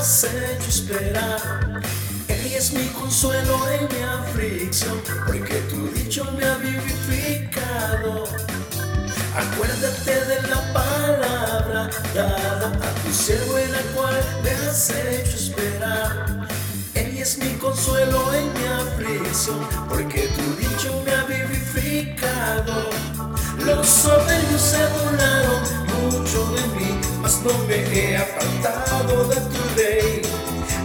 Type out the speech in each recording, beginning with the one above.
has hecho esperar. Es mi consuelo en mi aflicción, porque tu dicho me ha vivificado. Acuérdate de la palabra dada a tu siervo en la cual me has hecho esperar. Ella es mi consuelo en mi aflicción, porque tu dicho me ha vivificado. Los soberbios se burlaron mucho de mí, mas no me he apartado de tu ley.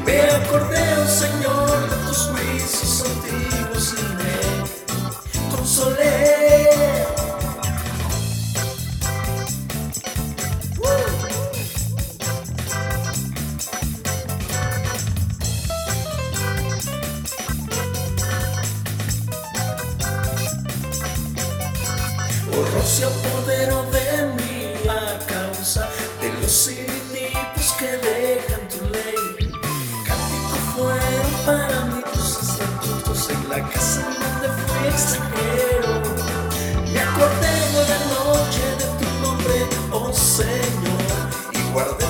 Me acordé, Señor, de tus juicios antiguos y me consolé. Oh, Rocio, poder de mí la causa de los para mí tus estatutos en la casa donde fui extranjero. Me acordé de la noche de tu nombre, oh Señor, y guardé.